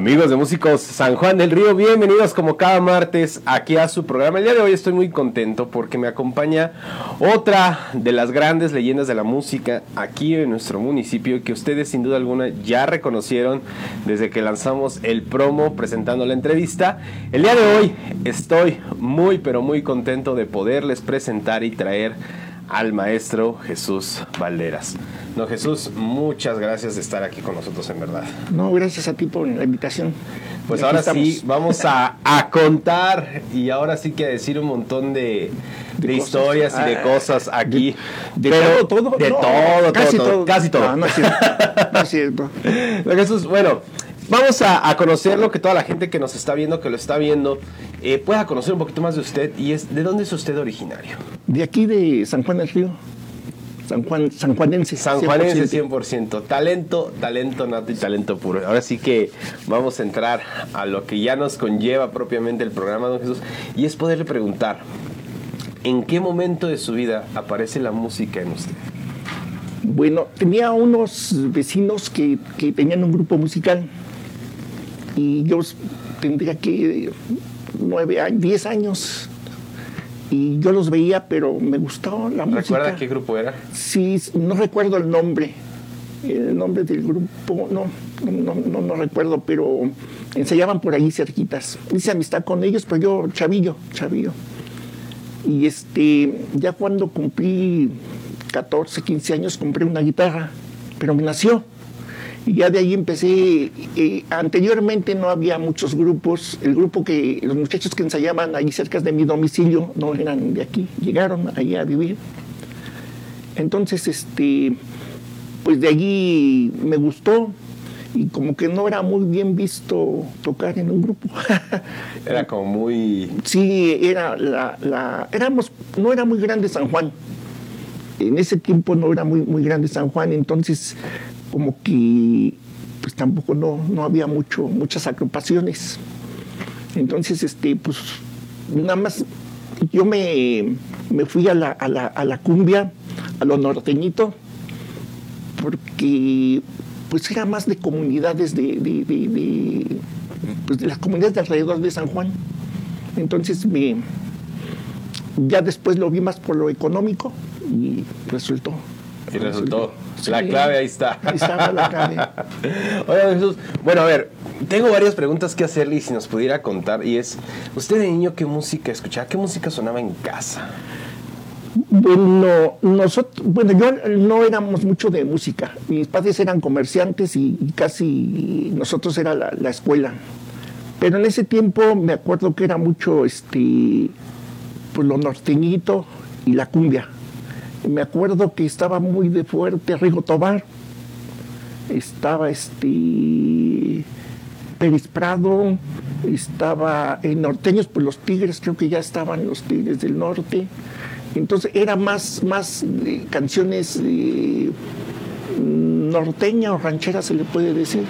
Amigos de Músicos San Juan del Río, bienvenidos como cada martes aquí a su programa. El día de hoy estoy muy contento porque me acompaña otra de las grandes leyendas de la música aquí en nuestro municipio que ustedes sin duda alguna ya reconocieron desde que lanzamos el promo presentando la entrevista. El día de hoy estoy muy pero muy contento de poderles presentar y traer al maestro Jesús Valderas. No, Jesús, muchas gracias de estar aquí con nosotros, en verdad. No, gracias a ti por la invitación. Pues ahora sí, vamos a, contar y ahora sí que decir un montón de, historias y de ah, cosas aquí. De, todo, todo. De todo, casi todo, Casi todo. No, es cierto. No es cierto. Jesús, bueno, Vamos a, conocer lo que toda la gente que nos está viendo, que lo está viendo, eh, pueda conocer un poquito más de usted. Y es, ¿de dónde es usted originario? De aquí, de San Juan del Río. San Juan, San Juanense. San Juanense 100%. Talento, talento nato y talento puro. Ahora sí que vamos a entrar a lo que ya nos conlleva propiamente el programa, don Jesús, y es poderle preguntar, ¿en qué momento de su vida aparece la música en usted? Bueno, tenía unos vecinos que, que tenían un grupo musical y yo tendría que nueve años, diez años. Y yo los veía, pero me gustaba la música. ¿Recuerda qué grupo era? Sí, no recuerdo el nombre. El nombre del grupo, no, no, no, no recuerdo, pero ensayaban por ahí cerquitas. Hice amistad con ellos, pero yo, chavillo, chavillo. Y este, ya cuando cumplí 14, 15 años, compré una guitarra, pero me nació. Y ya de ahí empecé, eh, anteriormente no había muchos grupos, el grupo que, los muchachos que ensayaban ahí cerca de mi domicilio no eran de aquí, llegaron ahí a vivir. Entonces, este, pues de allí me gustó y como que no era muy bien visto tocar en un grupo. era como muy... Sí, era la, la, éramos, no era muy grande San Juan. En ese tiempo no era muy, muy grande San Juan, entonces como que pues tampoco no, había mucho, muchas agrupaciones. Entonces, este, pues nada más yo me, fui a la, a, la, a la, cumbia, a lo norteñito, porque pues era más de comunidades de, de, de, pues, de las comunidades de alrededor de San Juan. Entonces me ya después lo vi más por lo económico y resultó y resultó. La clave ahí está. Ahí está la clave. Oye, Jesús, bueno, a ver, tengo varias preguntas que hacerle y si nos pudiera contar. Y es, ¿usted de niño qué música escuchaba? ¿Qué música sonaba en casa? Bueno, nosotros, bueno, yo no éramos mucho de música. Mis padres eran comerciantes y, casi nosotros era la, la, escuela. Pero en ese tiempo me acuerdo que era mucho este, pues lo norteñito y la cumbia me acuerdo que estaba muy de fuerte Rigo Tobar, estaba este Peris Prado, estaba en norteños, pues los Tigres, creo que ya estaban los Tigres del Norte. Entonces era más, más eh, canciones eh, norteña o ranchera se le puede decir.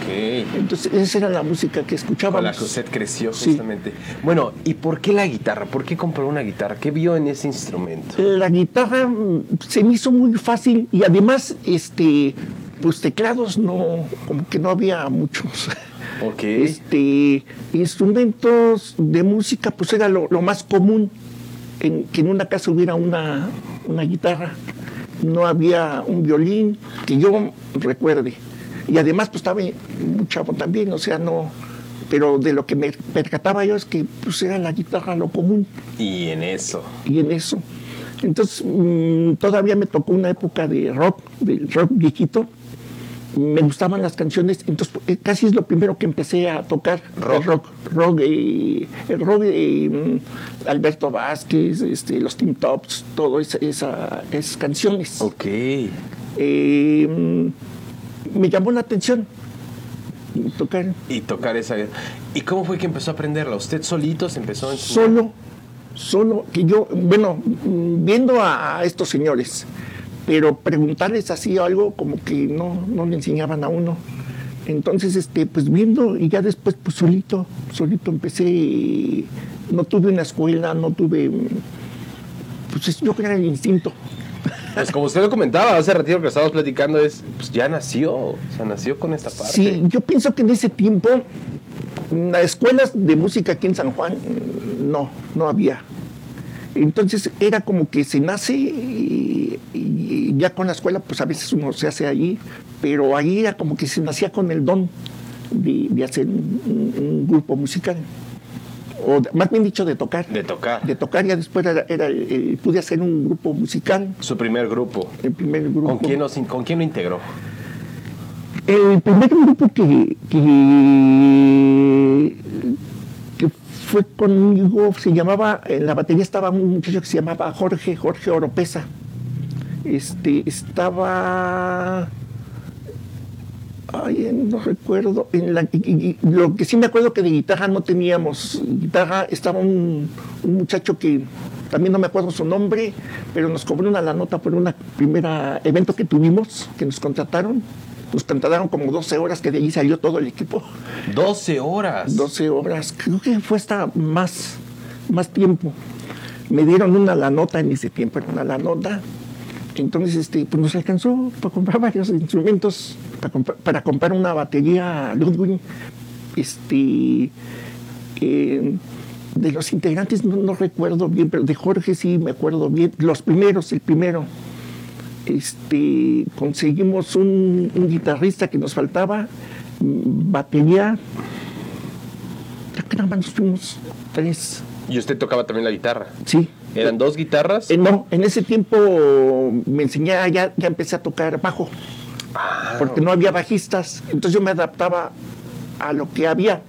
Entonces esa era la música que escuchaba. Con la que usted creció justamente. Bueno, ¿y por qué la guitarra? ¿Por qué compró una guitarra? ¿Qué vio en ese instrumento? La guitarra mm, se me hizo muy fácil y además, este, pues teclados no, como que no había muchos. Okay. Este, instrumentos de música, pues era lo, más común en, que en una casa hubiera una, una guitarra no había un violín que yo recuerde. Y además pues estaba muy chavo también, o sea, no... Pero de lo que me percataba yo es que pues era la guitarra lo común. Y en eso. Y en eso. Entonces mm, todavía me tocó una época de rock, del rock viejito, me gustaban las canciones, entonces eh, casi es lo primero que empecé a tocar rock, rock, rock, eh, el rock de mm, Alberto Vázquez, este, los Team Tops, todas esa, esas canciones. Ok. Eh, me llamó la atención tocar. Y tocar esa. ¿Y cómo fue que empezó a aprenderla? ¿Usted solito se empezó a enseñar? Solo, solo, que yo, bueno, mm, viendo a estos señores pero preguntarles así algo como que no, no le enseñaban a uno. Entonces, este, pues viendo y ya después, pues solito, solito empecé, no tuve una escuela, no tuve, pues yo creo que era el instinto. Pues como usted lo comentaba hace ratito que estábamos platicando, es, pues ya nació, o sea, nació con esta parte. Sí, yo pienso que en ese tiempo escuelas de música aquí en San Juan, no, no había. Entonces era como que se nace y, ya con la escuela, pues a veces uno se hace allí, pero ahí era como que se nacía con el don de, hacer un, grupo musical. O más bien dicho, de tocar. De tocar. De tocar, ya después era, pude hacer un grupo musical. Su primer grupo. El primer grupo. ¿Con quién, ¿con quién lo integró? El primer grupo que, que fue conmigo, se llamaba, en la batería estaba un muchacho que se llamaba Jorge, Jorge Oropesa. Este, estaba, ay, no recuerdo, en la, lo que sí me acuerdo que de guitarra no teníamos, guitarra estaba un, un muchacho que también no me acuerdo su nombre, pero nos cobró una la nota por un primer evento que tuvimos, que nos contrataron nos cantaron como 12 horas, que de allí salió todo el equipo. 12 horas. 12 horas, creo que fue hasta más, más tiempo. Me dieron una la nota en ese tiempo, una la nota. Entonces, este, pues nos alcanzó para comprar varios instrumentos, para, comprar, una batería Ludwig. Este, eh, de los integrantes no, no, recuerdo bien, pero de Jorge sí me acuerdo bien. Los primeros, el primero este, conseguimos un, guitarrista que nos faltaba, batería, que nada más nos fuimos tres. ¿Y usted tocaba también la guitarra? Sí. ¿Eran dos guitarras? Eh, no, en ese tiempo me enseñé, ya, ya empecé a tocar bajo, ah, porque no había bajistas, entonces yo me adaptaba a lo que había.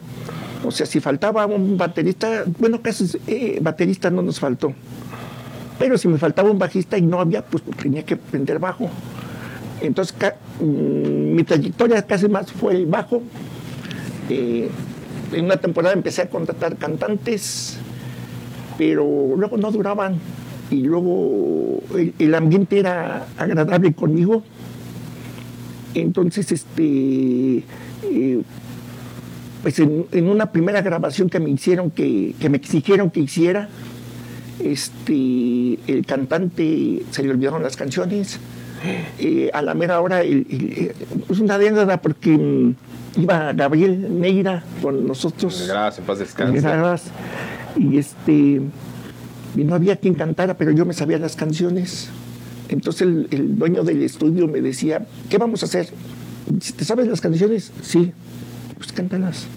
O sea, si faltaba un baterista, bueno, casi eh, baterista no nos faltó. Pero si me faltaba un bajista y no había, pues tenía que aprender bajo. Entonces mm, mi trayectoria casi más fue el bajo. Eh, en una temporada empecé a contratar cantantes, pero luego no duraban. Y luego el, ambiente era agradable conmigo. Entonces, este, eh, pues en, una primera grabación que me hicieron, que me exigieron que hiciera, este, el cantante se le olvidaron las canciones. Eh, a la mera hora, es una anécdota porque mm, iba Gabriel Neira con nosotros. Gracias, paz descanse. Y este y no había quien cantara, pero yo me sabía las canciones. Entonces el, dueño del estudio me decía, ¿qué vamos a hacer? ¿Te sabes las canciones? Sí, pues cántalas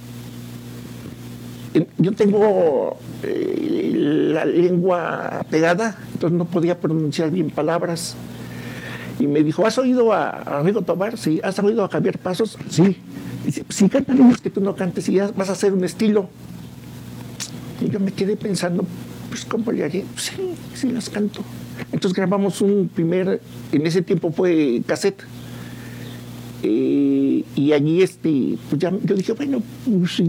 yo tengo eh, la lengua pegada, entonces no podía pronunciar bien palabras. Y me dijo, ¿has oído a, a Rigo Tobar? Sí. ¿Has oído a Javier Pasos? Sí. Y dice, cantan ellos que tú no cantes y ya vas a hacer un estilo. Y yo me quedé pensando, pues ¿cómo le haré? sí, sí las canto. Entonces grabamos un primer, en ese tiempo fue cassette eh, y allí este, pues ya, yo dije, bueno, pues,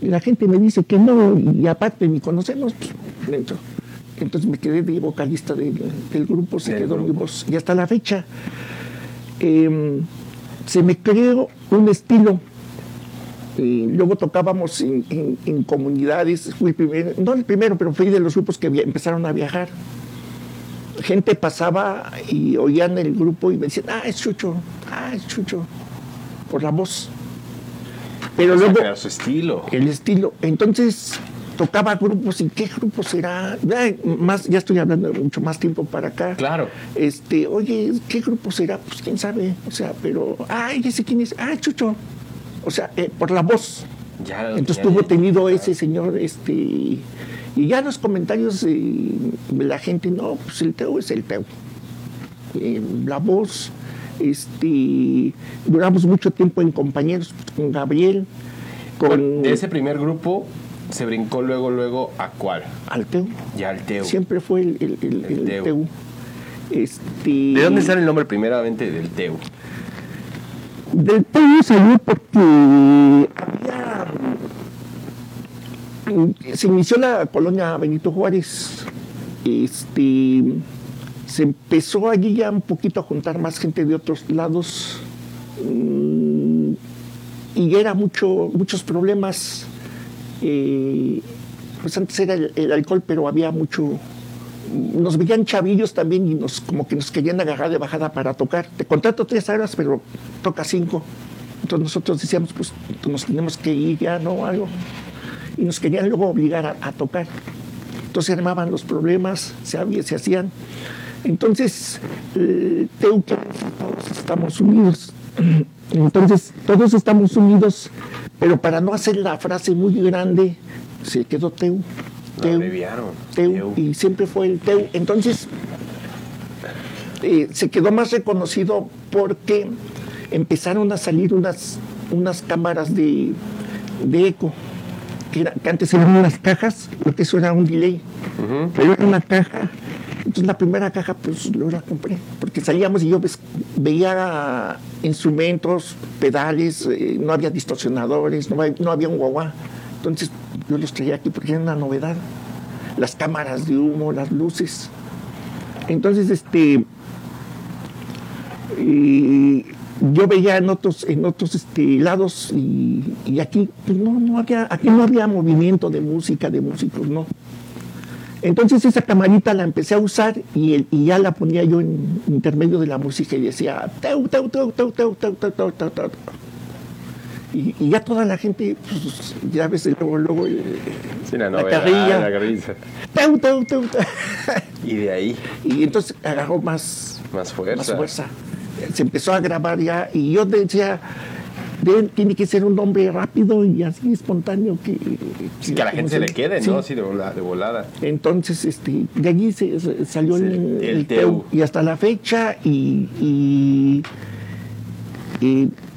la gente me dice que no, y aparte ni conocemos, pues, dentro. Entonces me quedé de vocalista del grupo, se quedó mi voz. Y hasta la fecha em, se me creó un estilo. Eh, luego tocábamos en, comunidades, fui el primero, no el primero, pero fui de los grupos que empezaron a viajar. Gente pasaba y oían el grupo y me decían, ah, es Chucho, ah, es Chucho, por la voz. Pero luego... Era su estilo. El estilo. Entonces tocaba grupos y qué grupo será más ya estoy hablando de mucho más tiempo para acá. Claro. Este oye qué grupo será pues quién sabe o sea pero ay ese quién es. Ah chucho o sea eh, por la voz ya, entonces tuvo tenido ese señor este y ya los comentarios de la gente, no, pues el Teo es el Teo. Eh, la voz, este, duramos mucho tiempo en compañeros con Gabriel. Con, de ese primer grupo se brincó luego, luego a cuál? Al Teo. Ya al Teo. Siempre fue el, el, Teo. Este, ¿De dónde sale el nombre primeramente del Teo? Del Teo salió porque había se inició la colonia Benito Juárez. Este, se empezó allí ya un poquito a juntar más gente de otros lados mm, y era mucho, muchos problemas. Eh, pues antes era el, alcohol, pero había mucho. Nos veían chavillos también y nos como que nos querían agarrar de bajada para tocar. Te contrato tres horas, pero toca cinco. Entonces nosotros decíamos, pues nos tenemos que ir ya, ¿no? Algo. Y nos querían luego obligar a, tocar. Entonces armaban los problemas, se, se hacían. Entonces, eh, todos estamos unidos. Entonces, todos estamos unidos, pero para no hacer la frase muy grande, se quedó Teu. Teu, teu, y siempre fue el Teu. Entonces, eh, se quedó más reconocido porque empezaron a salir unas, unas cámaras de, eco, que, antes eran unas cajas, porque eso era un delay, pero era una caja. Entonces la primera caja pues lo la compré, porque salíamos y yo veía instrumentos, pedales, eh, no había distorsionadores, no, no había un guagua. Entonces yo los traía aquí porque era una novedad. Las cámaras de humo, las luces. Entonces, este, yo veía en otros, en otros este, lados y, aquí pues, no, no había, aquí no había movimiento de música, de músicos, no. Entonces esa camarita la empecé a usar y, y, ya la ponía yo en intermedio de la música y decía teu, teu, teu, teu, teu, teu, teu, teu, teu, teu. Y, y, ya toda la gente, pues, ya ves luego, luego sí, la, la carrilla, la carrilla. Teu, teu, teu, y de ahí. Y entonces agarró más, más fuerza. Más fuerza se empezó a grabar ya y yo decía, tiene que ser un hombre rápido y así espontáneo que... que a la gente se, le quede, ¿no? Así de volada, Entonces, este, de allí se, salió el, teu. Y hasta la fecha y,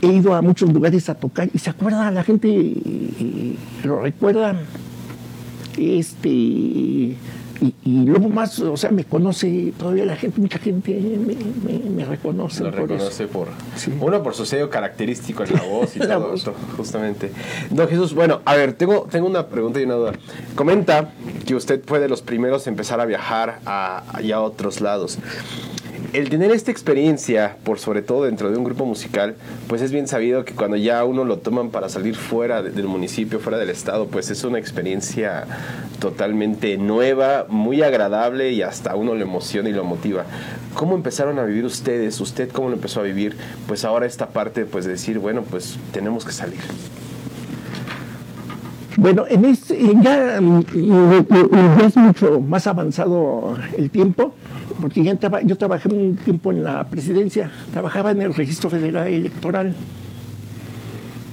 he ido a muchos lugares a tocar y se acuerda, la gente lo recuerda. Este y, luego más, o sea, me conoce todavía la gente, mucha gente me, reconoce. Lo reconoce por, uno por su sello característico en la voz y todo esto, justamente. Don Jesús, bueno, a ver, tengo, tengo una pregunta y una duda. Comenta que usted fue de los primeros a empezar a viajar a, a otros lados el tener esta experiencia, por sobre todo dentro de un grupo musical, pues es bien sabido que cuando ya uno lo toman para salir fuera del municipio, fuera del estado, pues es una experiencia totalmente nueva, muy agradable y hasta uno lo emociona y lo motiva. ¿Cómo empezaron a vivir ustedes? ¿Usted cómo lo empezó a vivir? Pues ahora esta parte, pues de decir, bueno, pues tenemos que salir. Bueno, en este, ya, ya es mucho más avanzado el tiempo porque yo trabajé un tiempo en la presidencia, trabajaba en el registro federal electoral.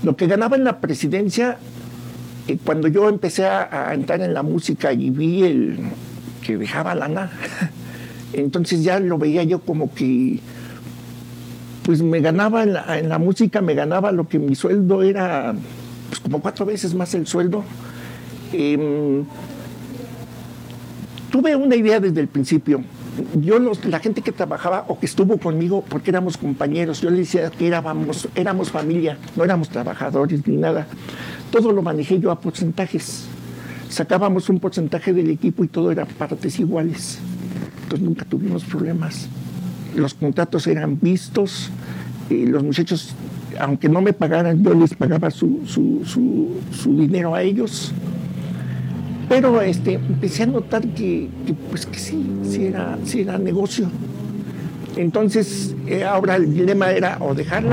Lo que ganaba en la presidencia, eh, cuando yo empecé a, entrar en la música y vi el que dejaba lana, entonces ya lo veía yo como que, pues me ganaba en la, música, me ganaba lo que mi sueldo era, como cuatro veces más el sueldo. Em, tuve una idea desde el principio yo la gente que trabajaba o que estuvo conmigo, porque éramos compañeros, yo le decía que éramos, éramos familia, no éramos trabajadores ni nada. Todo lo manejé yo a porcentajes. Sacábamos un porcentaje del equipo y todo era partes iguales. Entonces nunca tuvimos problemas. Los contratos eran vistos, y los muchachos, aunque no me pagaran, yo les pagaba su, su dinero a ellos pero este, empecé a notar que, pues que sí, sí era, sí era negocio. Entonces, eh, ahora el dilema era o dejar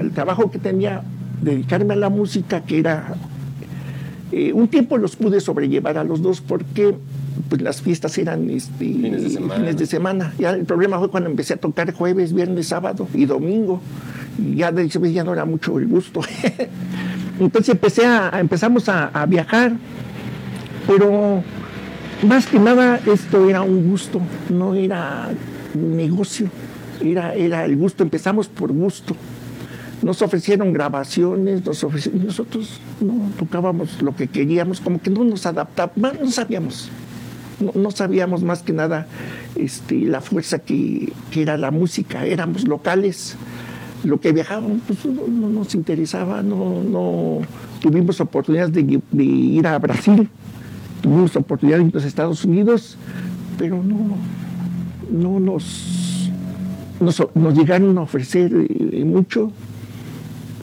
el trabajo que tenía, dedicarme a la música, que era... Eh, un tiempo los pude sobrellevar a los dos porque pues, las fiestas eran este, fines, de semana. Ya el problema fue cuando empecé a tocar jueves, viernes, sábado y domingo. Y ya de ya no era mucho el gusto. Entonces empecé a, empezamos a, viajar, pero más que nada esto era un gusto, no era un negocio, era, era el gusto, empezamos por gusto. Nos ofrecieron grabaciones, nos nosotros no tocábamos lo que queríamos, como que no nos adaptábamos, no sabíamos, no, sabíamos más que nada este, la fuerza que, que era la música, éramos locales. Lo que viajábamos pues, no, nos interesaba, no, no tuvimos oportunidad de, ir a Brasil, tuvimos oportunidad de ir a Estados Unidos, pero no, no nos, nos, llegaron a ofrecer eh, mucho,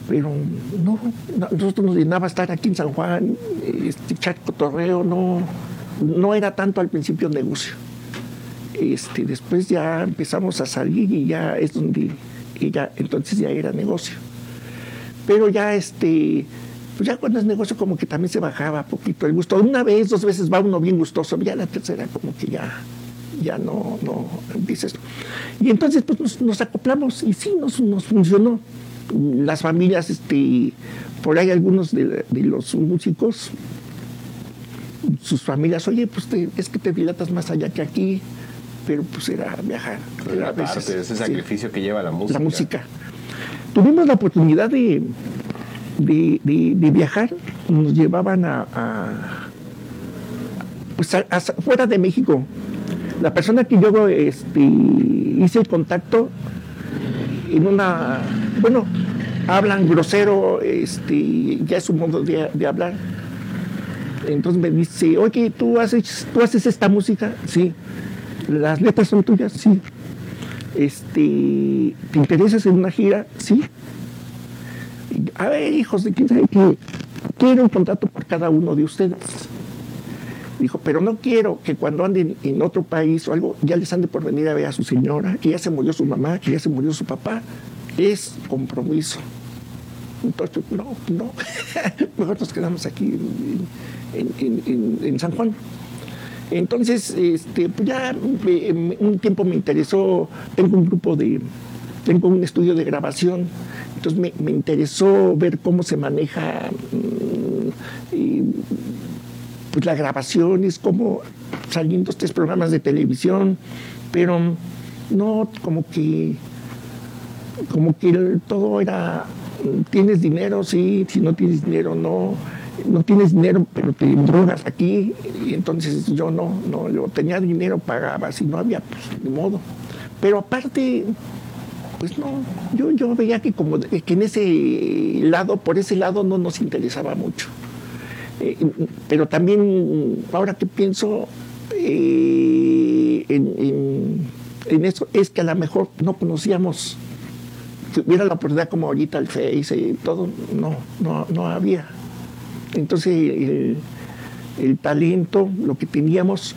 pero no, nosotros nos llenaba estar aquí en San Juan, este, echar cotorreo, no, no era tanto al principio negocio. Este, después ya empezamos a salir y ya es donde y ya, entonces ya era negocio. Pero ya este, pues ya cuando es negocio como que también se bajaba poquito el gusto. Una vez, dos veces va uno bien gustoso, ya la tercera como que ya, ya no, no dices. Y entonces pues nos, acoplamos y sí, nos, nos, funcionó. Las familias, este, por ahí algunos de, los músicos, sus familias, oye, pues es que te dilatas más allá que aquí, pero pues era viajar. Era a veces, ese sacrificio que lleva la música. La música. Tuvimos la oportunidad de, de, viajar, nos llevaban a, pues fuera de México. La persona que yo este, hice el contacto en una, bueno, hablan grosero, este, ya es un modo de, de hablar. Entonces me dice, oye, ¿tú haces, ¿tú haces esta música? Sí. ¿Las letras son tuyas? Sí. Este, ¿Te interesas en una gira? Sí. A ver, hijos de quién sabe qué, quiero un contrato por cada uno de ustedes. Dijo, pero no quiero que cuando anden en otro país o algo, ya les ande por venir a ver a su señora, que ya se murió su mamá, que ya se murió su papá. Es compromiso. Entonces, no, no. Mejor nos quedamos aquí en San Juan. Entonces, este, pues ya un tiempo me interesó, tengo un grupo de, tengo un estudio de grabación, entonces me, interesó ver cómo se maneja mm, pues la grabación, es como saliendo estos programas de televisión, pero no como que como que todo era tienes dinero, sí, si no tienes dinero, no no tienes dinero, pero te drogas aquí. Y entonces yo no, no, yo tenía dinero, pagaba, si no había, pues de modo. Pero aparte, pues no, yo, yo veía que como que en ese lado, por ese lado no nos interesaba mucho. Eh, pero también, ahora que pienso eh, en, eso, es que a lo mejor no conocíamos, si hubiera la oportunidad como ahorita el Face y todo, no, no, no había. Entonces, el, talento, lo que teníamos.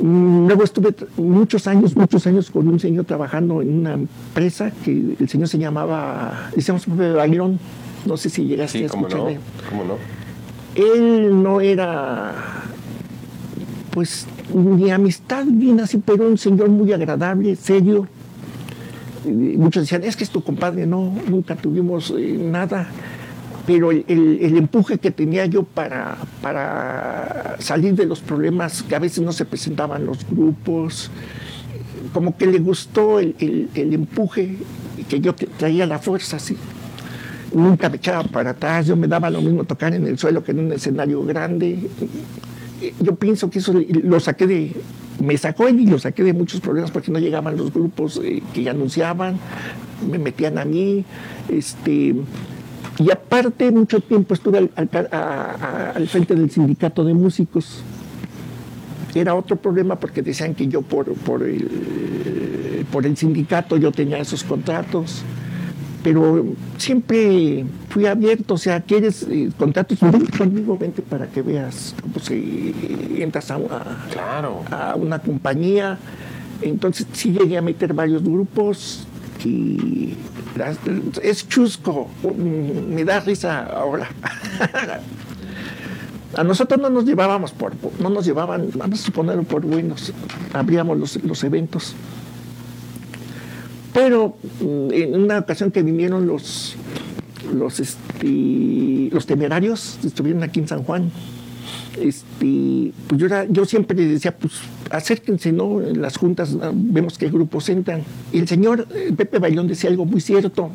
Mm, luego estuve muchos años, muchos años con un señor trabajando en una empresa que el señor se llamaba, decíamos Bayrón, no sé si llegaste a escuchar. No, ¿Cómo no? Él no era, pues, ni amistad bien así, pero un señor muy agradable, serio. muchos decían, es que es tu compadre, no, nunca tuvimos eh, nada pero el, empuje que tenía yo para, para salir de los problemas que a veces no se presentaban los grupos, como que le gustó el, empuje que yo traía la fuerza, así. Nunca me echaba para atrás, yo me daba lo mismo tocar en el suelo que en un escenario grande. Yo pienso que eso lo saqué de, me sacó él y lo saqué de muchos problemas porque no llegaban los grupos eh, que anunciaban, me metían a mí, este, y aparte, mucho tiempo estuve al, frente del sindicato de músicos. Era otro problema porque decían que yo por, por, el, por el sindicato yo tenía esos contratos. Pero siempre fui abierto, o sea, quieres eh, contratos, vente conmigo, vente para que veas cómo se entras a una, claro. a una compañía. Entonces sí llegué a meter varios grupos, y es chusco, me da risa ahora. A nosotros no nos llevábamos por, no nos llevaban, vamos a suponerlo por buenos, abríamos los, los eventos. Pero mm, en una ocasión que vinieron los, los, este, los temerarios, estuvieron aquí en San Juan, este, pues yo, yo siempre decía, pues acérquense, ¿no? En las juntas vemos qué grupos entran. Y el señor eh, Pepe Bailón decía algo muy cierto.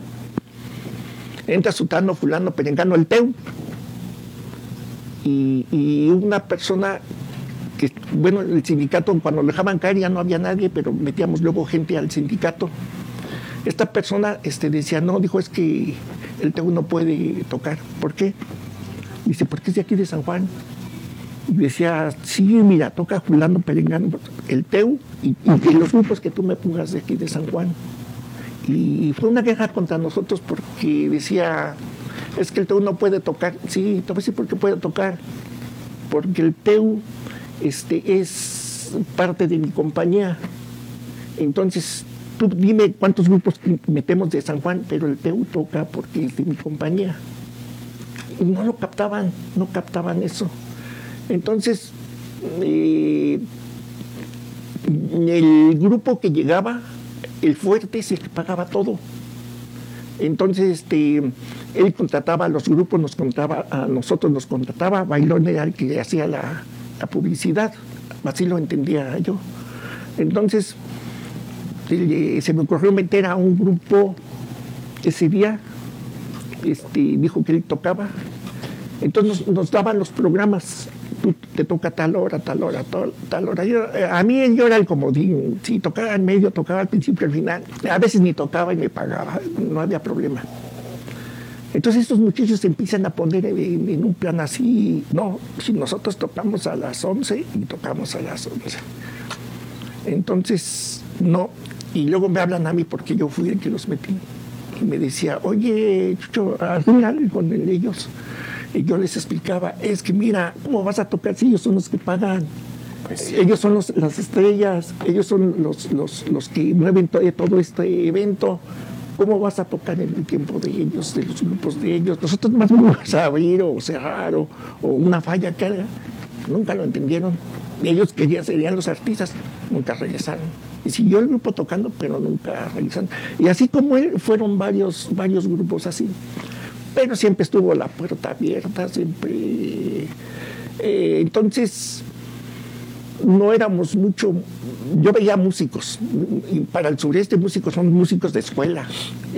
Entra Sutano, Fulano, Perengano, el Teu. Y, una persona que, bueno, el sindicato, cuando lo dejaban caer ya no había nadie, pero metíamos luego gente al sindicato. Esta persona este, decía, no, dijo, es que el Teu no puede tocar. ¿Por qué? Dice, porque es de aquí de San Juan decía, sí, mira, toca Julano Perengano, el Teu y, los grupos que tú me pongas de aquí de San Juan. Y fue una queja contra nosotros porque decía, es que el Teu no puede tocar. Sí, te voy a decir por qué puede tocar. Porque el Teu este, es parte de mi compañía. Entonces, tú dime cuántos grupos metemos de San Juan, pero el PEU toca porque es de mi compañía. Y no lo captaban, no captaban eso. Entonces, eh, el grupo que llegaba, el fuerte, se pagaba todo. Entonces, este, él contrataba a los grupos, nos contaba, a nosotros nos contrataba, Bailón era el que hacía la, publicidad, así lo entendía yo. Entonces, se me ocurrió meter a un grupo ese día, este, dijo que él tocaba, entonces nos daban los programas te toca tal hora, tal hora, tal, hora. Eh, a mí yo era el comodín, si tocaba en medio, tocaba al principio, al final. A veces ni tocaba y me pagaba, no había problema. Entonces estos muchachos se empiezan a poner en, un plan así, no, si nosotros tocamos a las 11 y tocamos a las 11. Entonces, no. Y luego me hablan a mí porque yo fui el que los metí. Y me decía, oye, Chucho, al con ellos. Y yo les explicaba, es que mira, ¿cómo vas a tocar si ellos son los que pagan? Pues ellos son las estrellas, ellos son los, los, que mueven todo, este evento. ¿Cómo vas a tocar en el tiempo de ellos, de los grupos de ellos? Nosotros más vamos a abrir o cerrar o, una falla haga. Nunca lo entendieron. Ellos querían, serían los artistas, nunca regresaron. Y siguió el grupo tocando, pero nunca regresaron. Y así como él, fueron varios, varios grupos así pero siempre estuvo la puerta abierta, siempre. Eh, entonces, no éramos mucho. Yo veía músicos, y para el sureste músicos son músicos de escuela,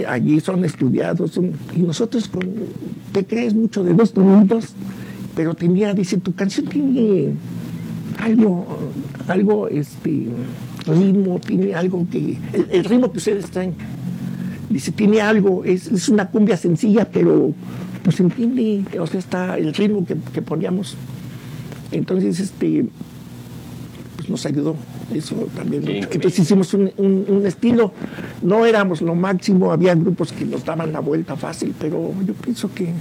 allí son estudiados, y nosotros te crees mucho de dos minutos, pero tenía, dice, tu canción tiene algo, algo, este, ritmo, tiene algo que, el ritmo que ustedes traen Dice, tiene algo, es, una cumbia sencilla, pero pues entiende, o sea, está el ritmo que, poníamos. Entonces, este, pues nos ayudó eso también. Entonces hicimos un, estilo, no éramos lo máximo, había grupos que nos daban la vuelta fácil, pero yo pienso que,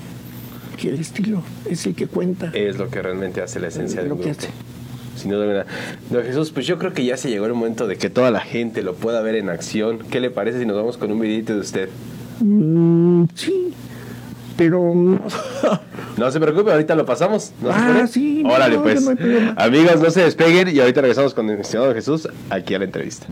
el estilo es el que cuenta. Es lo que realmente hace la esencia del grupo sin duda No, Jesús, pues yo creo que ya se llegó el momento de que toda la gente lo pueda ver en acción. ¿Qué le parece si nos vamos con un videito de usted? Mm, sí, pero... no se preocupe, ahorita lo pasamos. ah, sí. Órale, pues. Amigos, no se despeguen y ahorita regresamos con el estimado Jesús aquí a la entrevista.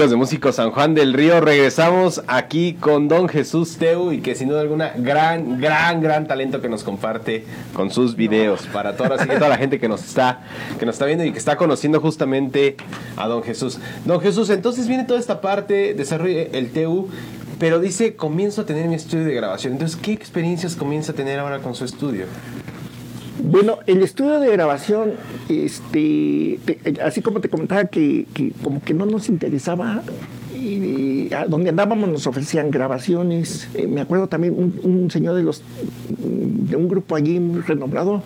Amigos de Músicos San Juan del Río, regresamos aquí con Don Jesús Teu y que sin duda alguna gran, gran, gran talento que nos comparte con sus videos para toda, así que toda la gente que nos está que nos está viendo y que está conociendo justamente a Don Jesús. Don Jesús, entonces viene toda esta parte, desarrolla el Teu, pero dice, comienzo a tener mi estudio de grabación. Entonces, ¿qué experiencias comienza a tener ahora con su estudio? Bueno, el estudio de grabación, este, te- así como te comentaba que, que como que no nos interesaba, y, a donde andábamos nos ofrecían grabaciones. Eh, me acuerdo también un, un señor de los de un grupo allí muy renombrado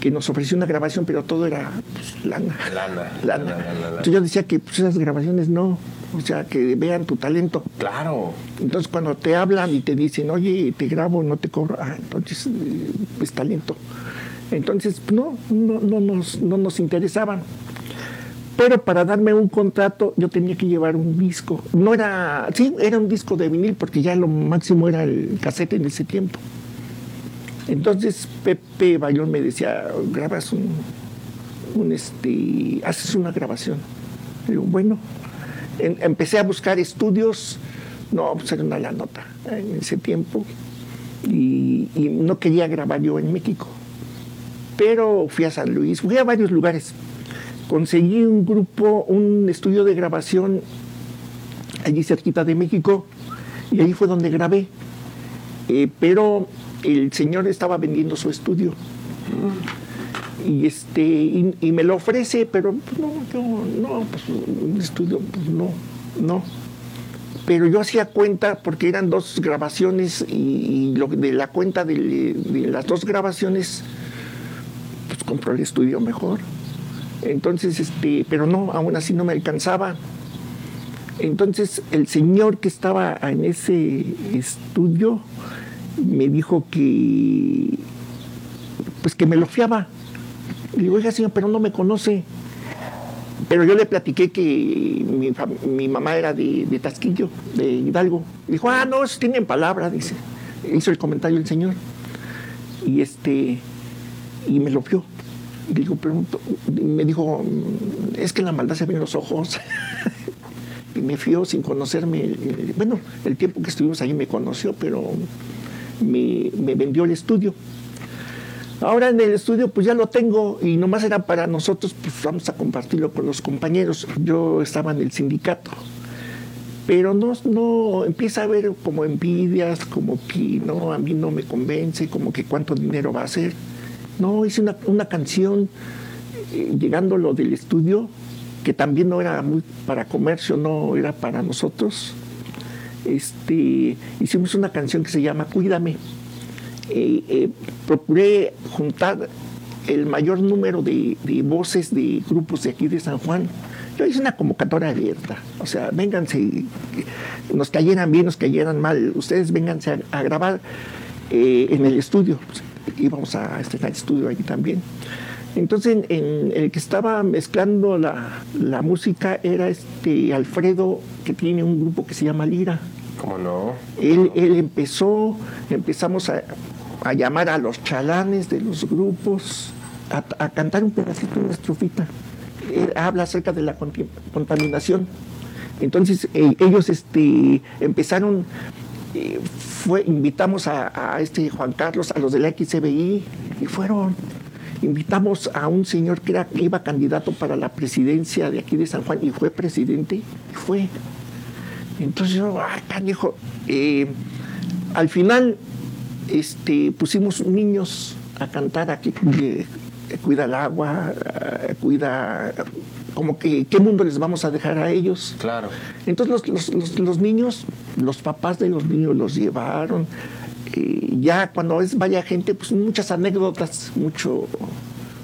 que nos ofreció una grabación, pero todo era pues, lana. Lana, Lana. lana, lana, lana. Entonces yo decía que pues, esas grabaciones no, o sea, que vean tu talento. Claro. Entonces cuando te hablan y te dicen, oye, te grabo, no te cobro, ah, entonces eh, es talento. Entonces no, no, no, nos, no nos interesaban. Pero para darme un contrato yo tenía que llevar un disco. No era, sí, era un disco de vinil porque ya lo máximo era el cassette en ese tiempo. Entonces Pepe Bayón me decía, grabas un, un este, haces una grabación. Digo, bueno, Empecé a buscar estudios, no, pues era una la nota en ese tiempo, y, y no quería grabar yo en México. Pero fui a San Luis, fui a varios lugares. Conseguí un grupo, un estudio de grabación allí cerquita de México, y ahí fue donde grabé. Eh, pero el señor estaba vendiendo su estudio y este y, me lo ofrece pero no no pues un estudio pues no no. Pero yo hacía cuenta porque eran dos grabaciones y, y lo de la cuenta de, de las dos grabaciones pues compró el estudio mejor. Entonces este pero no aún así no me alcanzaba. Entonces el señor que estaba en ese estudio me dijo que pues que me lo fiaba. Le digo, oiga señor, pero no me conoce. Pero yo le platiqué que mi, mamá era de, Tasquillo, de Hidalgo. Dijo, ah, no, tienen palabra, dice. Hizo el comentario el señor. Y este, y me lo le digo, pero, me dijo, es que en la maldad se ven los ojos. y me fió sin conocerme. Bueno, el tiempo que estuvimos ahí me conoció, pero me vendió el estudio. Ahora en el estudio pues ya lo tengo y nomás era para nosotros, pues vamos a compartirlo con los compañeros. Yo estaba en el sindicato. Pero no, no empieza a haber como envidias, como que no, a mí no me convence, como que cuánto dinero va a ser. No, hice una, una canción eh, llegando lo del estudio, que también no era muy para comercio, no era para nosotros. Este, hicimos una canción que se llama Cuídame. Eh, eh, procuré juntar el mayor número de, de voces de grupos de aquí de San Juan. Yo hice una convocatoria abierta. O sea, vénganse, nos cayeran bien, nos cayeran mal. Ustedes vénganse a, a grabar eh, en el estudio. Pues, íbamos a estrenar estudio allí también. Entonces, en, en el que estaba mezclando la, la música era este Alfredo, que tiene un grupo que se llama Lira. ¿Cómo no? Él, él empezó, empezamos a, a llamar a los chalanes de los grupos a, cantar un pedacito de una estrofita. Habla acerca de la contaminación. Entonces eh, ellos este, empezaron, eh, fue, invitamos a, este Juan Carlos, a los de la XCBI, y fueron. Invitamos a un señor que, era, que iba candidato para la presidencia de aquí de San Juan y fue presidente, y fue. Entonces yo, ay, canijo, eh, al final este, pusimos niños a cantar aquí, eh, cuida el agua, eh, cuida, como que, ¿qué mundo les vamos a dejar a ellos? Claro. Entonces los, los- los- los niños, los papás de los niños los llevaron. eh, ya cuando es vaya gente, pues muchas anécdotas, mucho,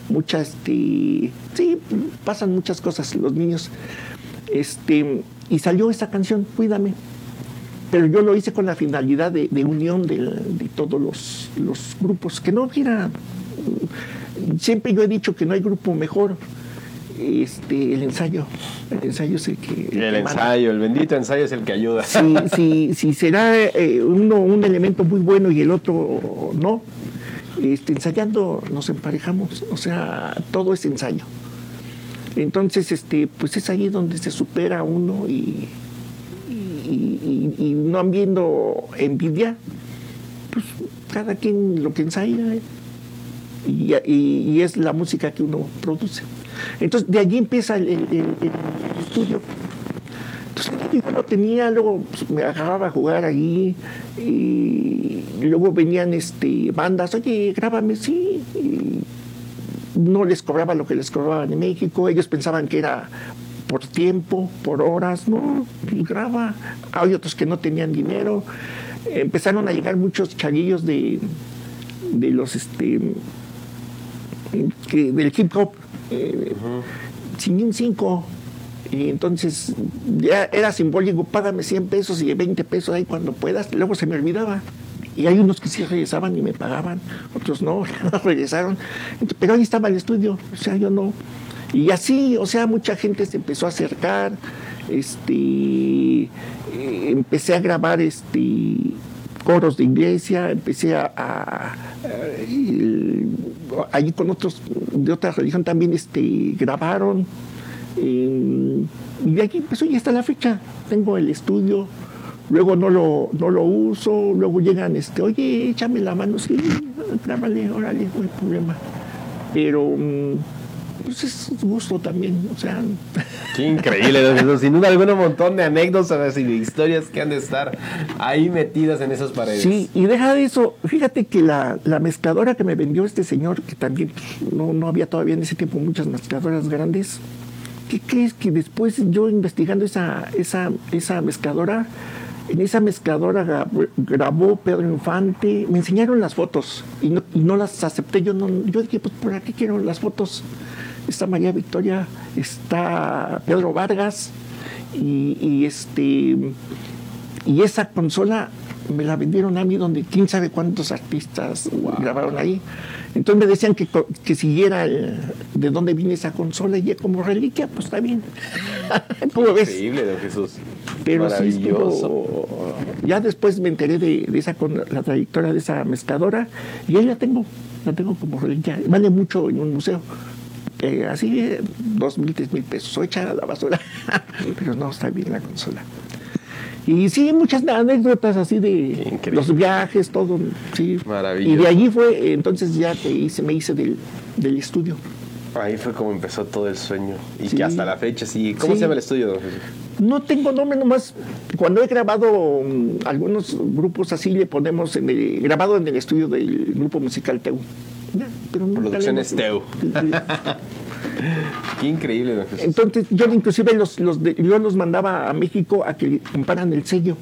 muchas, este, sí, pasan muchas cosas los niños. Este, y salió esa canción, Cuídame. Pero yo lo hice con la finalidad de, de unión de, de todos los, los grupos, que no hubiera... Siempre yo he dicho que no hay grupo mejor, este, el ensayo. El ensayo es el que... El que manda. ensayo, el bendito ensayo es el que ayuda. Si, si, si será eh, uno un elemento muy bueno y el otro no, este, ensayando nos emparejamos, o sea, todo es ensayo. Entonces, este, pues es ahí donde se supera uno y, y, y- y no habiendo envidia, pues cada quien lo que ensaya y, y- es la música que uno produce. Entonces, de allí empieza el, estudio. Entonces, yo lo tenía, luego pues, me agarraba a jugar ahí y luego venían este, bandas, oye, grábame, sí. y no les cobraba lo que les cobraban en México, ellos pensaban que era por tiempo, por horas, no, graba. Hay otros que no tenían dinero. Empezaron a llegar muchos chaguillos de, de los este del hip hop eh, sin un 5 y entonces ya era simbólico págame 100 pesos y 20 pesos ahí cuando puedas luego se me olvidaba. Y hay unos que sí regresaban y me pagaban otros no no regresaron. Pero ahí estaba el estudio o sea yo no y así o sea mucha gente se empezó a acercar este eh, empecé a grabar este coros de iglesia, empecé a, allí con otros de otra religión también este, grabaron. eh, y de aquí, pues hoy está la fecha. Tengo el estudio, luego no lo, no lo uso, luego llegan, este, oye, échame la mano, sí, grábale, órale, no hay problema. Pero mm, pues es gusto también, o sea, Qué increíble. Sin duda alguna, un montón de anécdotas y de historias que han de estar ahí metidas en esas paredes. Sí, y deja de eso, fíjate que la, la mezcladora que me vendió este señor, que también pues, no, no había todavía en ese tiempo muchas mezcladoras grandes, ¿qué crees que después yo investigando esa, esa, esa mezcladora, en esa mezcladora gra- grabó Pedro Infante, me enseñaron las fotos y no, y no las acepté, yo no, yo dije, pues ¿por qué quiero las fotos? Está María Victoria, está Pedro Vargas y, y este y esa consola me la vendieron a mí donde quién sabe cuántos artistas grabaron ahí. Entonces me decían que, que siguiera el- de dónde viene esa consola y ya como reliquia, pues está bien. ¿Cómo ves? Increíble, don Jesús. Pero sí Maravilloso. estuvo- Ya después me enteré de, de esa con la trayectoria de esa mezcladora y ahí la tengo, la tengo como reliquia. Vale mucho en un museo. Así, dos mil, tres mil pesos, o echada a la basura. Pero no, está bien la consola. Y sí, muchas anécdotas así de Increíble. los viajes, todo, sí. Maravilloso. Y de allí fue, entonces ya hice, me hice del, del estudio. Ahí fue como empezó todo el sueño. Y Sí. que hasta la fecha sí. ¿Cómo Sí. se llama el estudio, don Jesús? No tengo nombre nomás. Cuando he grabado mm, algunos grupos así, le ponemos en el, grabado en el estudio del grupo musical Teu. Producciones hemos- Qué increíble, don Jesús. Entonces, yo inclusive los, los de- yo los mandaba a México a que comparan el sello.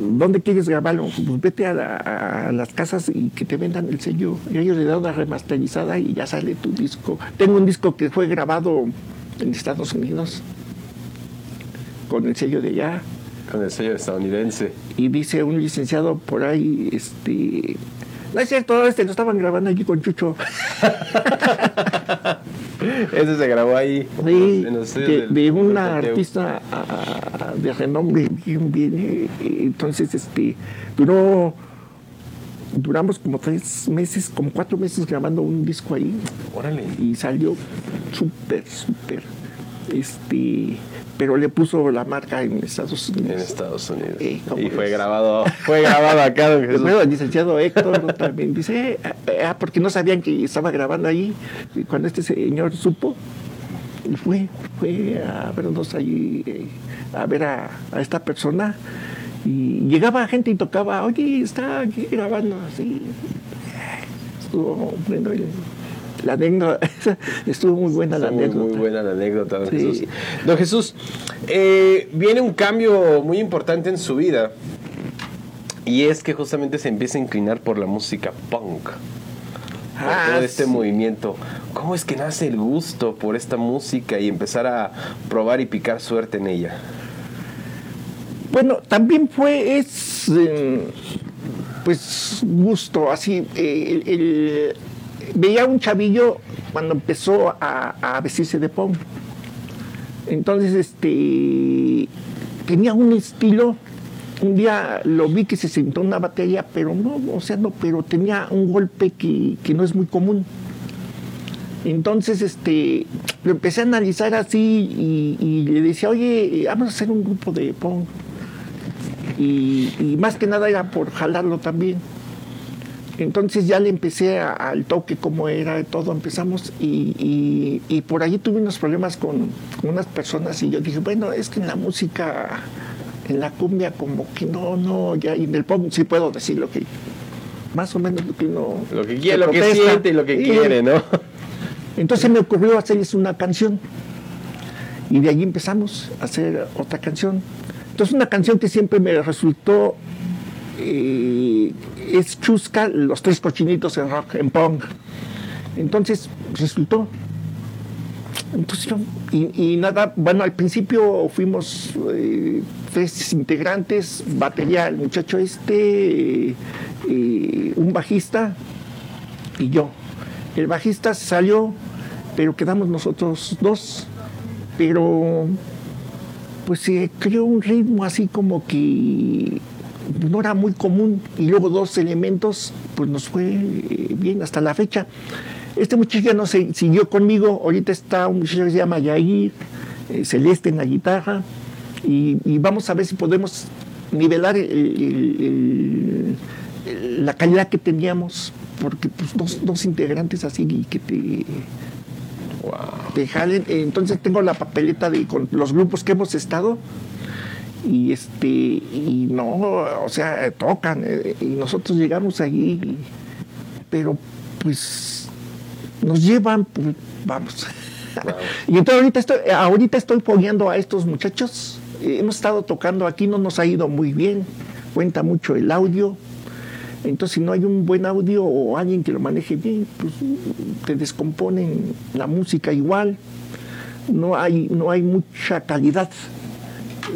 ¿Dónde quieres grabarlo? Pues vete a, la- a las casas y que te vendan el sello. Y ellos le dan una remasterizada y ya sale tu disco. Tengo un disco que fue grabado en Estados Unidos con el sello de allá. Con el sello estadounidense. y dice un licenciado por ahí, este, no es cierto, este lo estaban grabando allí con Chucho. Ese se grabó ahí. Sí, en los estudios de, una artista ah, de renombre bien bien entonces este duró duramos como tres meses como cuatro meses grabando un disco ahí Órale. y salió súper súper este pero le puso la marca en Estados En Unidos Estados Unidos. Eh, ¿cómo y fue grabado, fue grabado acá, don Jesús. Luego el licenciado Héctor también dice, eh, ah, porque no sabían que estaba grabando ahí. Y cuando este señor supo, y fue, fue a vernos ahí, eh, a ver a, a esta persona. Y llegaba gente y tocaba, oye, está aquí grabando así. Estuvo bueno el- la anécdota, estuvo muy buena la Está muy, anécdota. muy buena la anécdota, don Sí. Jesús. Don Jesús, eh, viene un cambio muy importante en su vida. Y es que justamente se empieza a inclinar por la música punk. Ah, todo este sí. movimiento. ¿Cómo es que nace el gusto por esta música y empezar a probar y picar suerte en ella? Bueno, también fue, es, eh, pues, gusto, así, eh, el- el- veía un chavillo cuando empezó a, a vestirse de punk. Entonces, este, tenía un estilo, un día lo vi que se sentó en una batería, pero no, o sea, no, pero tenía un golpe que, que no es muy común. Entonces, este, lo empecé a analizar así y, le decía, oye, vamos a hacer un grupo de punk. Y más que nada era por jalarlo también. Entonces ya le empecé a- al toque cómo era todo, empezamos y, y- y por allí tuve unos problemas con, con unas personas y yo dije, bueno, es que en la música, en la cumbia como que no, no, ya, y en el punk sí puedo decir lo que, más o menos lo que uno... Lo que quiere, lo que protesta. siente y lo que Sí. quiere, ¿no? Entonces me ocurrió hacerles una canción. Y de allí empezamos a hacer otra canción. Entonces una canción que siempre me resultó eh, es chusca, los tres cochinitos en rock, en punk. Entonces resultó. Entonces y, y nada, bueno, al principio fuimos eh, tres integrantes, batería, el muchacho este, eh, un bajista y yo. El bajista salió, pero quedamos nosotros dos. Pero pues se creó un ritmo así como que no era muy común y luego dos elementos pues nos fue eh, bien hasta la fecha. Este muchacho ya no se siguió conmigo, ahorita está un muchacho que se llama Yair, eh, Celeste en la guitarra y, y vamos a ver si podemos nivelar el- el- el- la calidad que teníamos porque pues dos, dos integrantes así que te te jalen. Entonces tengo la papeleta de con los grupos que hemos estado y este y no, o sea, tocan eh, y nosotros llegamos ahí, pero pues nos llevan, pues vamos. y entonces ahorita estoy, ahorita estoy fogueando a estos muchachos. Eh, hemos estado tocando aquí, no nos ha ido muy bien, cuenta mucho el audio. Entonces, si no hay un buen audio o alguien que lo maneje bien, pues te descomponen la música igual. No hay, no hay mucha calidad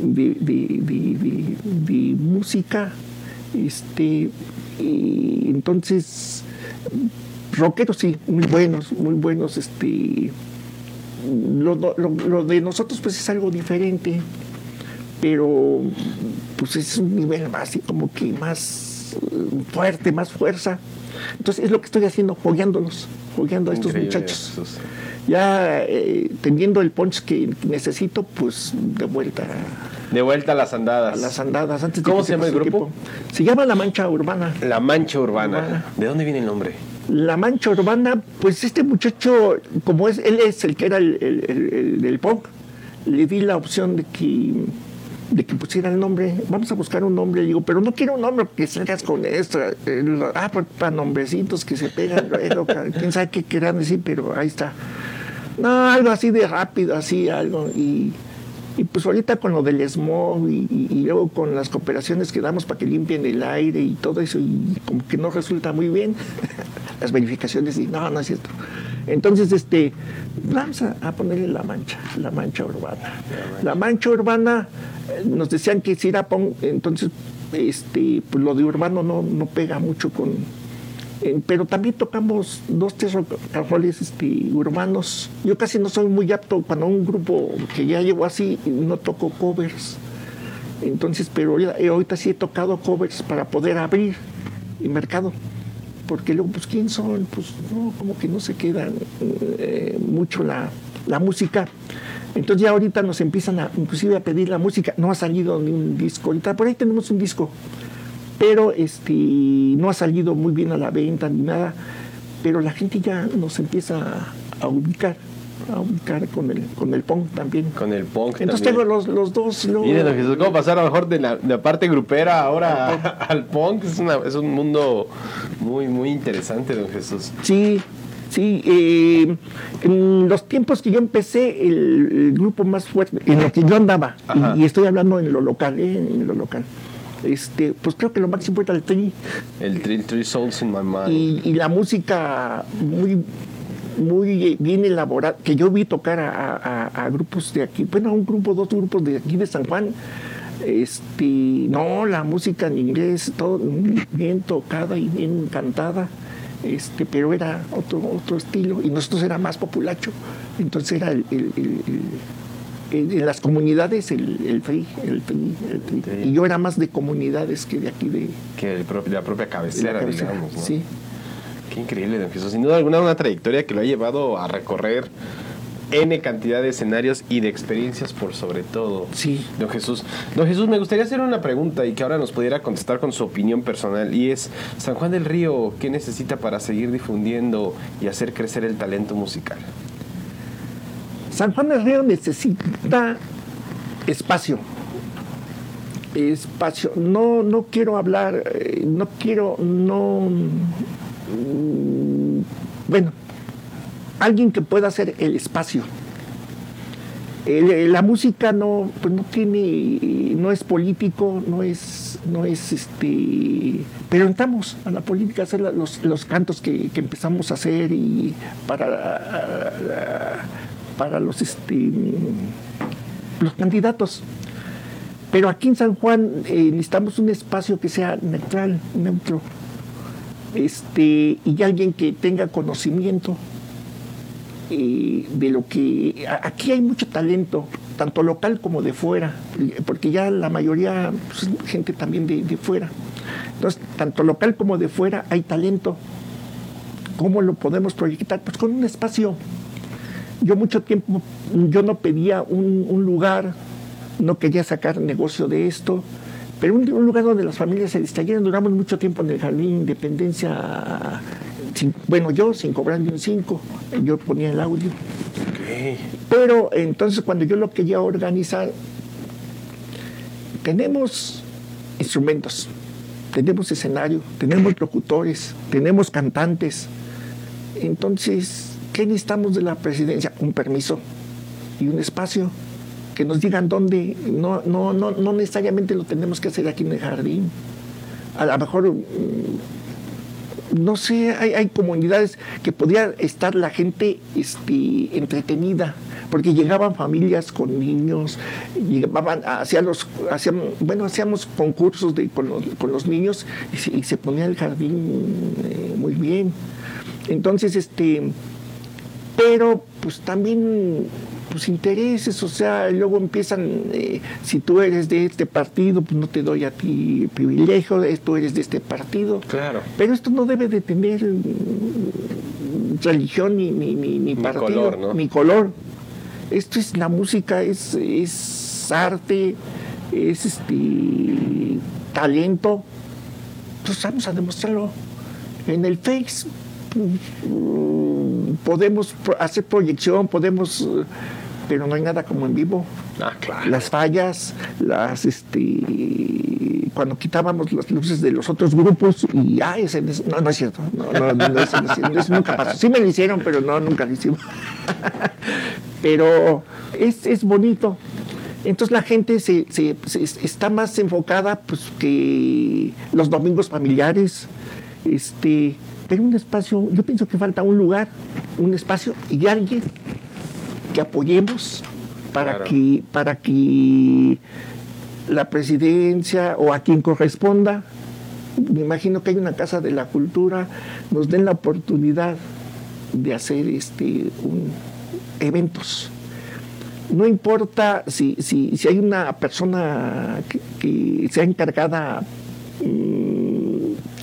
de, de- de- música. Este, y entonces, rockeros sí, muy buenos, muy buenos. Este, lo, lo- lo de nosotros pues es algo diferente, pero pues es un nivel así como que más fuerte, más fuerza. Entonces es lo que estoy haciendo, fogueándolos, fogueando a estos Increíble, muchachos. Jesús. Ya eh, teniendo el punch que necesito, pues de vuelta De vuelta a las a andadas. las andadas. Antes ¿Cómo se llama el grupo? Se llama La Mancha Urbana. La Mancha Urbana. Urbana. ¿De dónde viene el nombre? La Mancha Urbana, pues este muchacho, como es, él es el que era el, el- el- el del punk, le di la opción de que, de que pusiera el nombre. Vamos a buscar un nombre, digo, pero no quiero un nombre que salgas con esto. ah, para, para nombrecitos que se pegan quién sabe qué querrán decir, pero ahí está. No, algo así de rápido, así, algo. Y, y pues ahorita con lo del smog y, luego con las cooperaciones que damos para que limpien el aire y todo eso, y como que no resulta muy bien, las verificaciones y no, no es cierto. Entonces, este, vamos a, a ponerle la mancha, la mancha urbana. La mancha urbana, eh, nos decían que si era entonces, este, pues lo de urbano no, no pega mucho con, eh, pero también tocamos dos, tres roles este, urbanos. Yo casi no soy muy apto cuando un grupo que ya llevo así, no toco covers. Entonces, pero eh, ahorita sí he tocado covers para poder abrir el mercado. Porque luego, pues, ¿quién son? Pues, no, como que no se quedan eh, mucho la, la música. Entonces ya ahorita nos empiezan a, inclusive a pedir la música. No ha salido ni un disco. Ahorita por ahí tenemos un disco pero este no ha salido muy bien a la venta ni nada, pero la gente ya nos empieza a, a ubicar, a ubicar con el, con el punk también. Con el punk. Entonces también. tengo los, los dos. luego- Miren, Jesús, ¿cómo pasar a lo mejor de la, de la parte grupera ahora al punk? Es, una- es un mundo muy, muy interesante, don Jesús. Sí, sí. eh, en los tiempos que yo empecé, el, el grupo más fuerte, en lo que yo andaba, y, y estoy hablando en lo local, eh, en lo local. Este, pues creo que lo máximo era el tri. El Three, Three Souls in My Mind. y, y la música muy muy bien elaborada que yo vi tocar a, a- a- a grupos de aquí bueno un grupo dos grupos de aquí de San Juan Este, no, la música en inglés, todo bien tocada y bien cantada, este, pero era otro, otro estilo, y nosotros era más populacho, entonces era el, el- el- el- en las comunidades el, el el. Sí. y yo era más de comunidades que de aquí de, Que el la propia cabecera, la cabecera. digamos. ¿no? Sí. Qué increíble, don Jesús. Sin duda alguna, una trayectoria que lo ha llevado a recorrer N cantidad de escenarios y de experiencias por sobre todo. Sí. Don Jesús. Don Jesús, me gustaría hacer una pregunta y que ahora nos pudiera contestar con su opinión personal. Y es, San Juan del Río, ¿qué necesita para seguir difundiendo y hacer crecer el talento musical? San Juan del Río necesita espacio. Espacio. No, no quiero hablar, eh, no quiero, no. mm, Bueno, alguien que pueda hacer el espacio. El- la música no, pues no tiene, no es político, no es, no es este, pero entramos a la política a hacer los, los cantos que, que empezamos a hacer y para, para los, este, los candidatos. Pero aquí en San Juan eh, necesitamos un espacio que sea neutral, neutro, este, y alguien que tenga conocimiento eh, de lo que aquí hay mucho talento, tanto local como de fuera, porque ya la mayoría pues, gente también de, de fuera. Entonces, tanto local como de fuera hay talento. ¿Cómo lo podemos proyectar? Pues con un espacio. Yo mucho tiempo, yo no pedía un, un lugar, no quería sacar negocio de esto, pero un, un lugar donde las familias se distrayeran. Duramos mucho tiempo en el Jardín Independencia, sin- bueno, yo sin cobrar ni un 5, yo ponía el audio. Pero entonces cuando yo lo quería organizar, tenemos instrumentos, tenemos escenario, tenemos locutores, tenemos cantantes. Entonces, ¿qué necesitamos de la presidencia? Un permiso y un espacio. Que nos digan dónde, no, no, no, no necesariamente lo tenemos que hacer aquí en el jardín. A lo mejor, mm, no sé, hay, hay comunidades que podría estar la gente este, entretenida, porque llegaban familias con niños, llegaban, hacían los, hacían, bueno, hacíamos concursos con, los, niños y se, y se ponía el jardín eh, muy bien. Entonces, este, pero pues también pues intereses, o sea, luego empiezan, eh, si tú eres de este partido, pues no te doy a ti privilegio, tú eres de este partido. Claro. Pero esto no debe de tener mm, religión ni, ni, ni, ni Ni partido, color, ¿no? ni color. Esto es la música, es, es arte, es este talento. Pues vamos a demostrarlo. En el Face podemos hacer proyección, podemos, eh, pero no hay nada como en vivo Ah, claro. las fallas, las este cuando quitábamos las luces de los otros grupos y ah, ese no, no, no es cierto, no, no, no, no, eso no es cierto, eso nunca pasó. Sí me lo hicieron, pero no, nunca lo hicimos. pero es, es bonito. Entonces la gente se, se- se- está más enfocada pues que los domingos familiares, este, pero un espacio, yo pienso que falta un lugar, un espacio y alguien que apoyemos para Claro. que para que la presidencia o a quien corresponda me imagino que hay una casa de la cultura nos den la oportunidad de hacer este un- eventos no importa si, si, si hay una persona que, que sea encargada mm,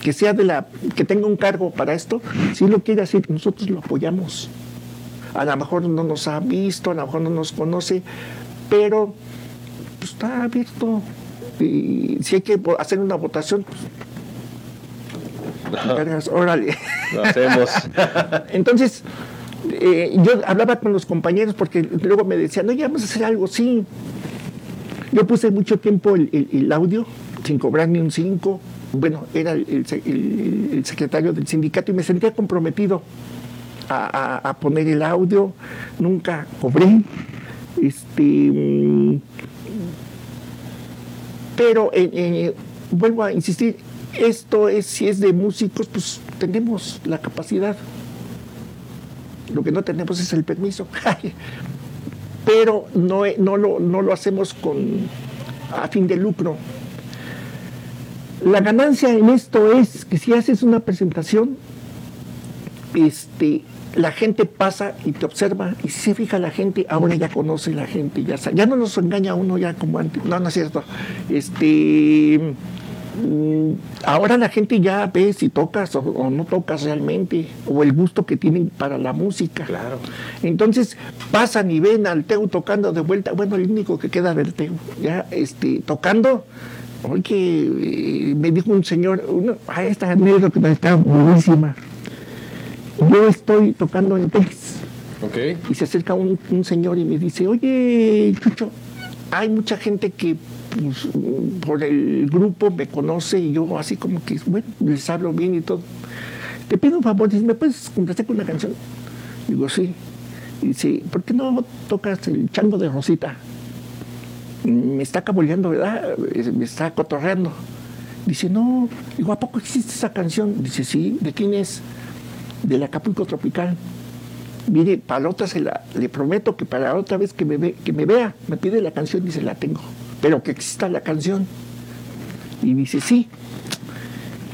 que sea de la que tenga un cargo para esto si lo quiere hacer nosotros lo apoyamos a lo mejor no nos ha visto, a lo mejor no nos conoce, pero pues, está abierto. Y si hay que hacer una votación, pues, cargas, órale. Lo hacemos. Entonces, eh, yo hablaba con los compañeros porque luego me decían, no, ya vamos a hacer algo, sí. Yo puse mucho tiempo el, el- el audio sin cobrar ni un 5. Bueno, era el, el se- el- el secretario del sindicato y me sentía comprometido a poner el audio. Nunca cobré. Este, mm, pero eh, eh, vuelvo a insistir, esto es, si es de músicos, pues tenemos la capacidad. Lo que no tenemos es el permiso. Pero no, eh, no, lo, no lo hacemos con a fin de lucro. La ganancia en esto es que si haces una presentación, este, la gente pasa y te observa y si se fija la gente, ahora ya conoce la gente, ya, sa- ya no nos engaña uno ya como antes, no, no es cierto. Este, mm, ahora la gente ya ve si tocas o, o no tocas realmente, o el gusto que tienen para la música. Claro. Entonces pasan y ven al Teu tocando de vuelta, bueno, el único que queda del Teu, ya este, tocando. Oye, eh, me dijo un señor, uno, ah, esta anécdota está buenísima. Yo estoy tocando en Tex Ok. y se acerca un, un señor y me dice, oye, Chucho, hay mucha gente que pues, por el grupo me conoce y yo así como que, bueno, les hablo bien y todo. Te pido un favor, dice, ¿me puedes complacer con una canción? Digo, sí. Y dice, ¿por qué no tocas el chango de Rosita? Me está caboleando, ¿verdad? Me está cotorreando. Dice, no. Digo, ¿a poco existe esa canción? Dice, sí. ¿De quién es? Del Acapulco Tropical. Mire, para otra se la, le prometo que para otra vez que me, ve, que me vea, me pide la canción se la tengo. Pero que exista la canción. Y dice, sí.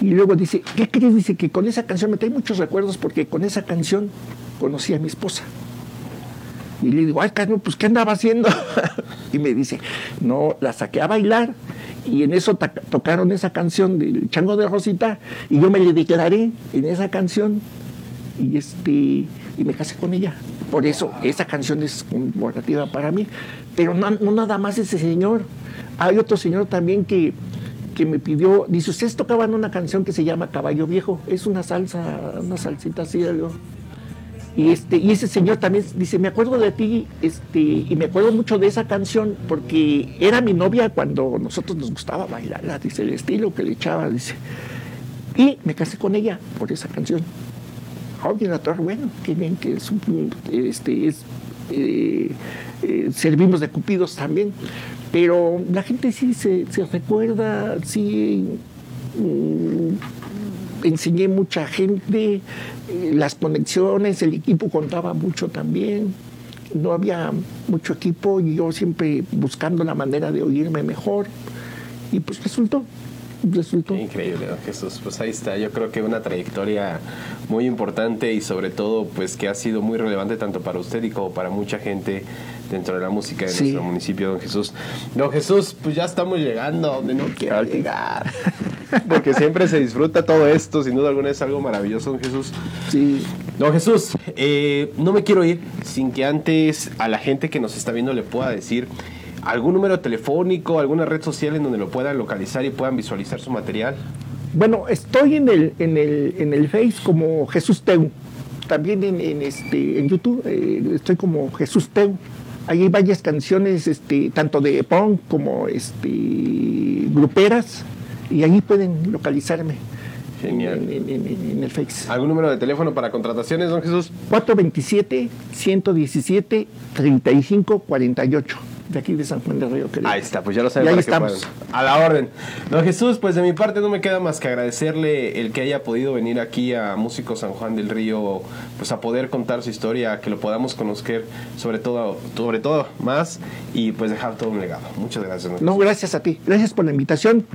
Y luego dice, ¿qué crees? Dice que con esa canción me trae muchos recuerdos porque con esa canción conocí a mi esposa. Y le digo, ay, Carmen, pues ¿qué andaba haciendo? y me dice, no, la saqué a bailar y en eso tocaron esa canción del Chango de Rosita y yo me le declaré en esa canción y este y me casé con ella. Por eso esa canción es conmemorativa para mí. Pero no, no nada más ese señor. Hay otro señor también que, que me pidió, dice, ustedes tocaban una canción que se llama Caballo Viejo. Es una salsa, una salsita así, algo. Y, este, y ese señor también dice, me acuerdo de ti, este, y me acuerdo mucho de esa canción, porque era mi novia cuando nosotros nos gustaba bailarla, dice, el estilo que le echaba, dice. Y me casé con ella por esa canción. La torre, bueno, qué bien que es, este, es eh, eh, servimos de cupidos también. Pero la gente sí se, se recuerda, sí mm, enseñé mucha gente, eh, las conexiones, el equipo contaba mucho también. No había mucho equipo y yo siempre buscando la manera de oírme mejor. Y pues resultó, resultó. Increíble, don Jesús. Pues ahí está. Yo creo que una trayectoria muy importante y sobre todo, pues que ha sido muy relevante tanto para usted y como para mucha gente dentro de la música de Sí. nuestro municipio, don Jesús. Don Jesús, pues ya estamos llegando donde no quiero llegar. Porque siempre se disfruta todo esto, sin duda alguna es algo maravilloso, don Jesús. Sí. Don Jesús, eh, no me quiero ir sin que antes a la gente que nos está viendo le pueda decir algún número telefónico, alguna red social en donde lo puedan localizar y puedan visualizar su material. Bueno, estoy en el, en el, en el Face como Jesús Teu. También en, en este, en YouTube eh, estoy como Jesús Teu. Ahí hay varias canciones, este, tanto de punk como este, gruperas, y ahí pueden localizarme. Genial. En, en- en- en el Face. ¿Algún número de teléfono para contrataciones, don Jesús? 427-117-3548, de aquí de San Juan del Río. Ahí está, pues ya lo saben Y ahí estamos. A la orden. Don Jesús, pues de mi parte no me queda más que agradecerle el que haya podido venir aquí a Músico San Juan del Río, pues a poder contar su historia, que lo podamos conocer sobre todo, sobre todo más y pues dejar todo un legado. Muchas gracias. No, gracias a ti. Gracias por la invitación.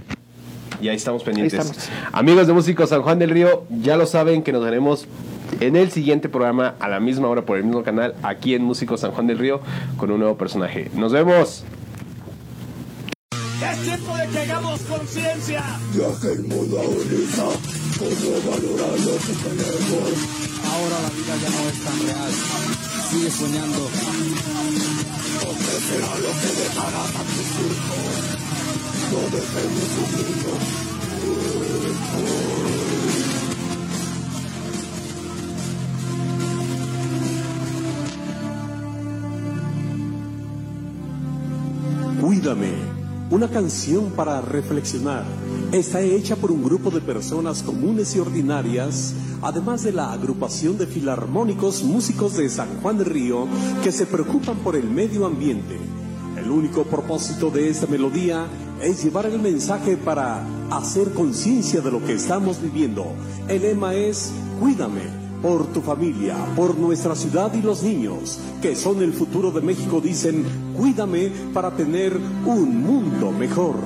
Y ahí estamos pendientes. Ahí estamos. Amigos de Músicos San Juan del Río, ya lo saben que nos veremos en el siguiente programa a la misma hora por el mismo canal, aquí en Músicos San Juan del Río, con un nuevo personaje. Nos vemos. Es tiempo de que hagamos conciencia. Ya que el mundo agoniza, ¿cómo valorar lo que tenemos? Ahora la vida ya no es tan real. Sigue soñando. ¿Qué será lo que dejará a tus hijos? No dejemos Cuídame, una canción para reflexionar. Está hecha por un grupo de personas comunes y ordinarias, además de la agrupación de filarmónicos músicos de San Juan del Río que se preocupan por el medio ambiente. El único propósito de esta melodía es llevar el mensaje para hacer conciencia de lo que estamos viviendo. El lema es Cuídame por tu familia, por nuestra ciudad y los niños, que son el futuro de México, dicen, cuídame para tener un mundo mejor.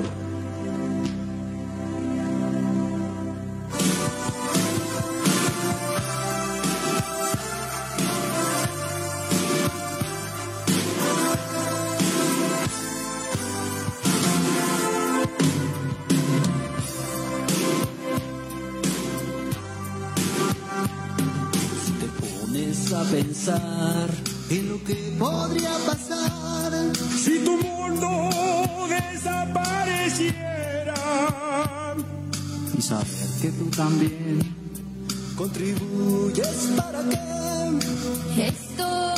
y saber que tú también contribuyes para que esto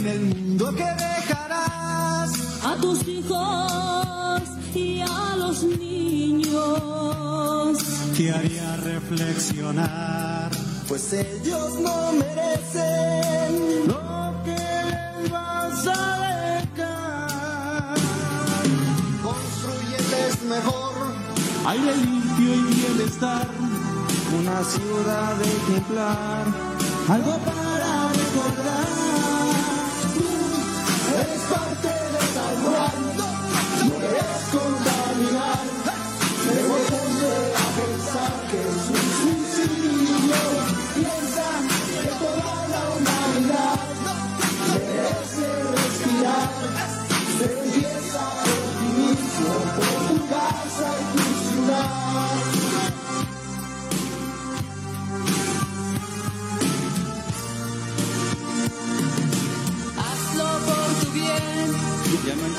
en el mundo que dejarás. A tus hijos y a los niños. Te haría reflexionar, pues ellos no merecen lo que les vas a dejar. Construyeles mejor, aire limpio y bienestar, una ciudad ejemplar, algo para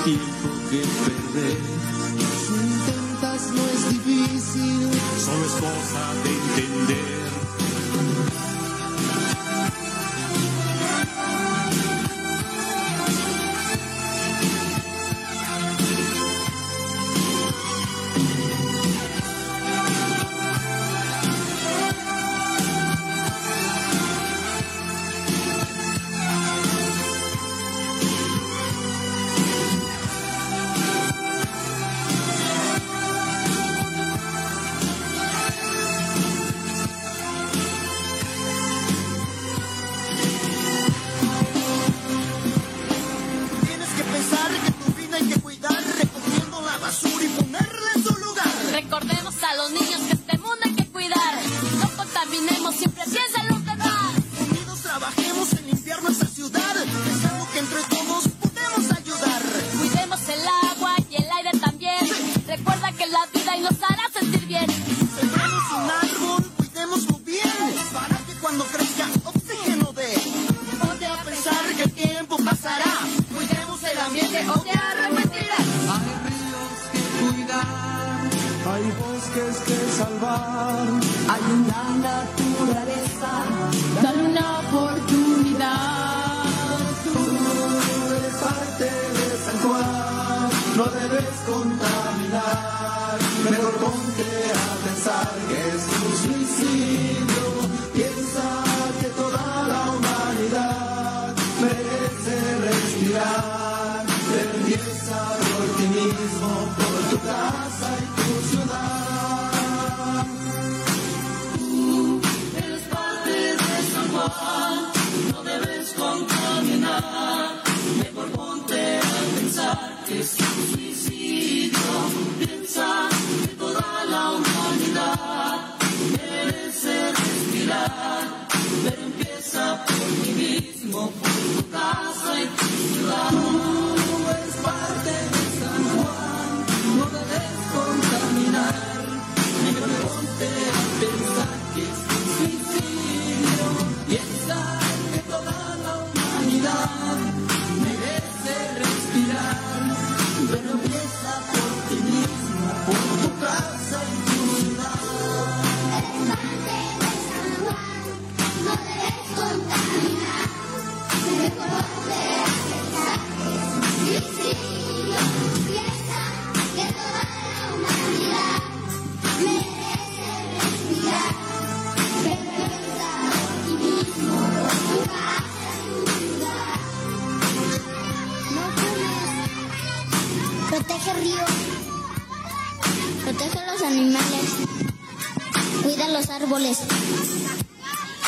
tiempo que perder. Si intentas no es difícil, solo es cosa de entender.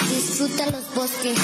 Disfruta los bosques.